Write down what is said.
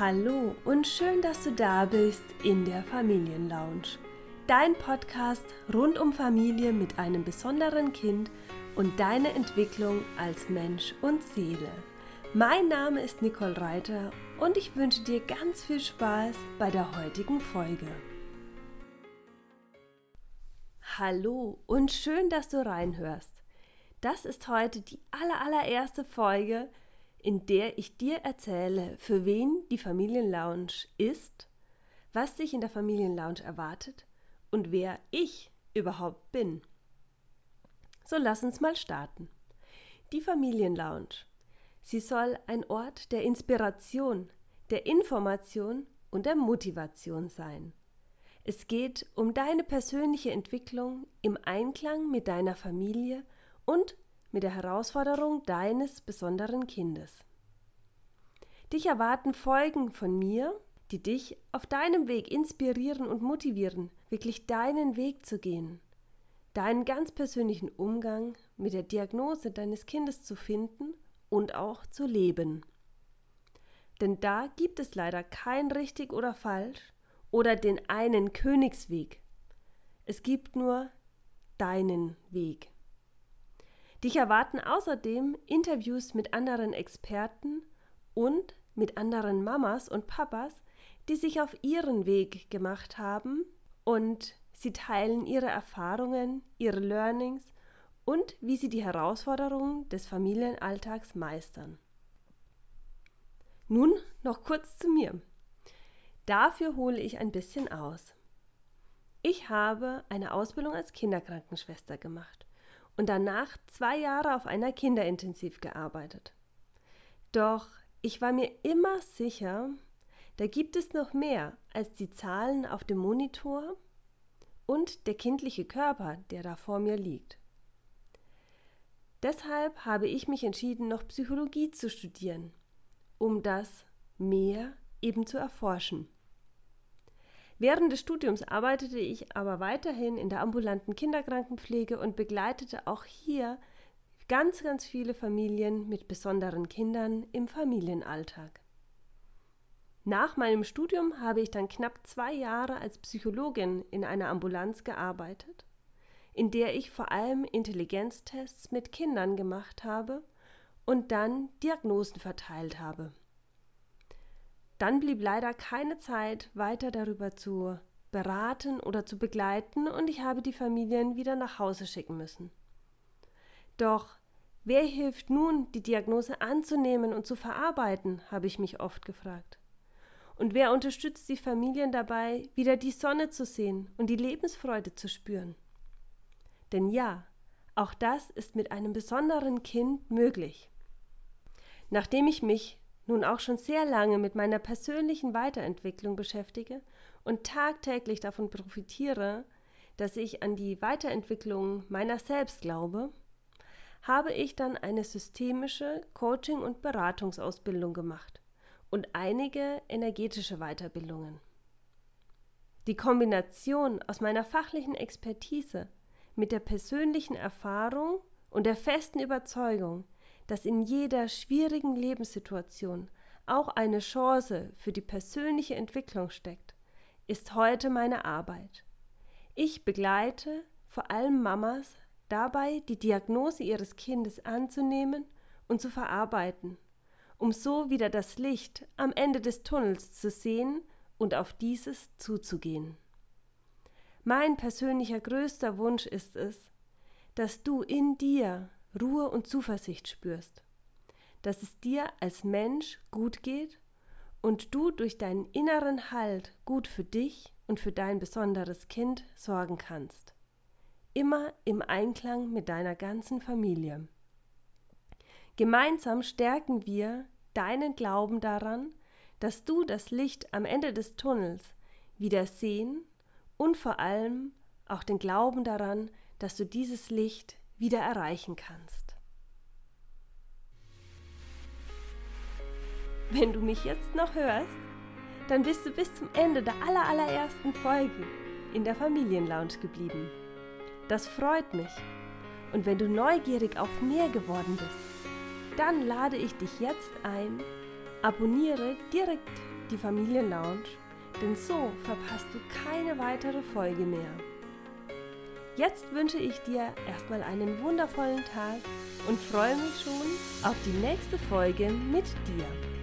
Hallo und schön, dass du da bist in der Familienlounge. Dein Podcast rund um Familie mit einem besonderen Kind und deine Entwicklung als Mensch und Seele. Mein Name ist Nicole Reiter und ich wünsche dir ganz viel Spaß bei der heutigen Folge. Hallo und schön, dass du reinhörst. Das ist heute die allerallererste Folge, in der ich dir erzähle, für wen die Familienlounge ist, was dich in der Familienlounge erwartet und wer ich überhaupt bin. So lass uns mal starten. Die Familienlounge. Sie soll ein Ort der Inspiration, der Information und der Motivation sein. Es geht um deine persönliche Entwicklung im Einklang mit deiner Familie und mit der Herausforderung deines besonderen Kindes. Dich erwarten Folgen von mir, die dich auf deinem Weg inspirieren und motivieren, wirklich deinen Weg zu gehen, deinen ganz persönlichen Umgang mit der Diagnose deines Kindes zu finden und auch zu leben. Denn da gibt es leider kein richtig oder falsch oder den einen Königsweg. Es gibt nur deinen Weg. Dich erwarten außerdem Interviews mit anderen Experten und mit anderen Mamas und Papas, die sich auf ihren Weg gemacht haben und sie teilen ihre Erfahrungen, ihre Learnings und wie sie die Herausforderungen des Familienalltags meistern. Nun noch kurz zu mir. Dafür hole ich ein bisschen aus. Ich habe eine Ausbildung als Kinderkrankenschwester gemacht und danach zwei Jahre auf einer Kinderintensiv gearbeitet. Doch ich war mir immer sicher, da gibt es noch mehr als die Zahlen auf dem Monitor und der kindliche Körper, der da vor mir liegt. Deshalb habe ich mich entschieden, noch Psychologie zu studieren, um das mehr eben zu erforschen. Während des Studiums arbeitete ich aber weiterhin in der ambulanten Kinderkrankenpflege und begleitete auch hier ganz, ganz viele Familien mit besonderen Kindern im Familienalltag. Nach meinem Studium habe ich dann knapp zwei Jahre als Psychologin in einer Ambulanz gearbeitet, in der ich vor allem Intelligenztests mit Kindern gemacht habe und dann Diagnosen verteilt habe. Dann blieb leider keine Zeit, weiter darüber zu beraten oder zu begleiten und ich habe die Familien wieder nach Hause schicken müssen. Doch wer hilft nun, die Diagnose anzunehmen und zu verarbeiten, habe ich mich oft gefragt. Und wer unterstützt die Familien dabei, wieder die Sonne zu sehen und die Lebensfreude zu spüren? Denn ja, auch das ist mit einem besonderen Kind möglich. Nachdem ich mich nun auch schon sehr lange mit meiner persönlichen Weiterentwicklung beschäftige und tagtäglich davon profitiere, dass ich an die Weiterentwicklung meiner selbst glaube, habe ich dann eine systemische Coaching- und Beratungsausbildung gemacht und einige energetische Weiterbildungen. Die Kombination aus meiner fachlichen Expertise mit der persönlichen Erfahrung und der festen Überzeugung, dass in jeder schwierigen Lebenssituation auch eine Chance für die persönliche Entwicklung steckt, ist heute meine Arbeit. Ich begleite vor allem Mamas dabei, die Diagnose ihres Kindes anzunehmen und zu verarbeiten, um so wieder das Licht am Ende des Tunnels zu sehen und auf dieses zuzugehen. Mein persönlicher größter Wunsch ist es, dass du in dir Ruhe und Zuversicht spürst, dass es dir als Mensch gut geht und du durch deinen inneren Halt gut für dich und für dein besonderes Kind sorgen kannst. Immer im Einklang mit deiner ganzen Familie. Gemeinsam stärken wir deinen Glauben daran, dass du das Licht am Ende des Tunnels wieder sehen und vor allem auch den Glauben daran, dass du dieses Licht wieder erreichen kannst. Wenn du mich jetzt noch hörst, dann bist du bis zum Ende der allerallerersten Folge in der Familienlounge geblieben. Das freut mich. Und wenn du neugierig auf mehr geworden bist, dann lade ich dich jetzt ein, abonniere direkt die Familienlounge, denn so verpasst du keine weitere Folge mehr. Jetzt wünsche ich dir erstmal einen wundervollen Tag und freue mich schon auf die nächste Folge mit dir.